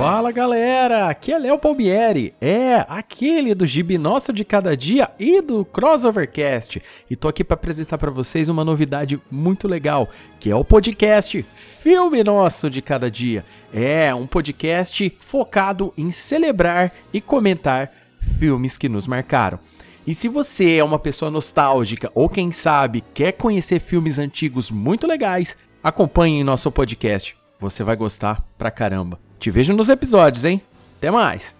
Fala galera, aqui é Léo Palmieri, é, aquele do Gibi Nosso de Cada Dia e do Crossovercast. E tô aqui para apresentar para vocês uma novidade muito legal, que é o podcast Filme Nosso de Cada Dia. É, um podcast focado em celebrar e comentar filmes que nos marcaram. E se você é uma pessoa nostálgica ou quem sabe quer conhecer filmes antigos muito legais, acompanhe nosso podcast. Você vai gostar pra caramba. Te vejo nos episódios, hein? Até mais!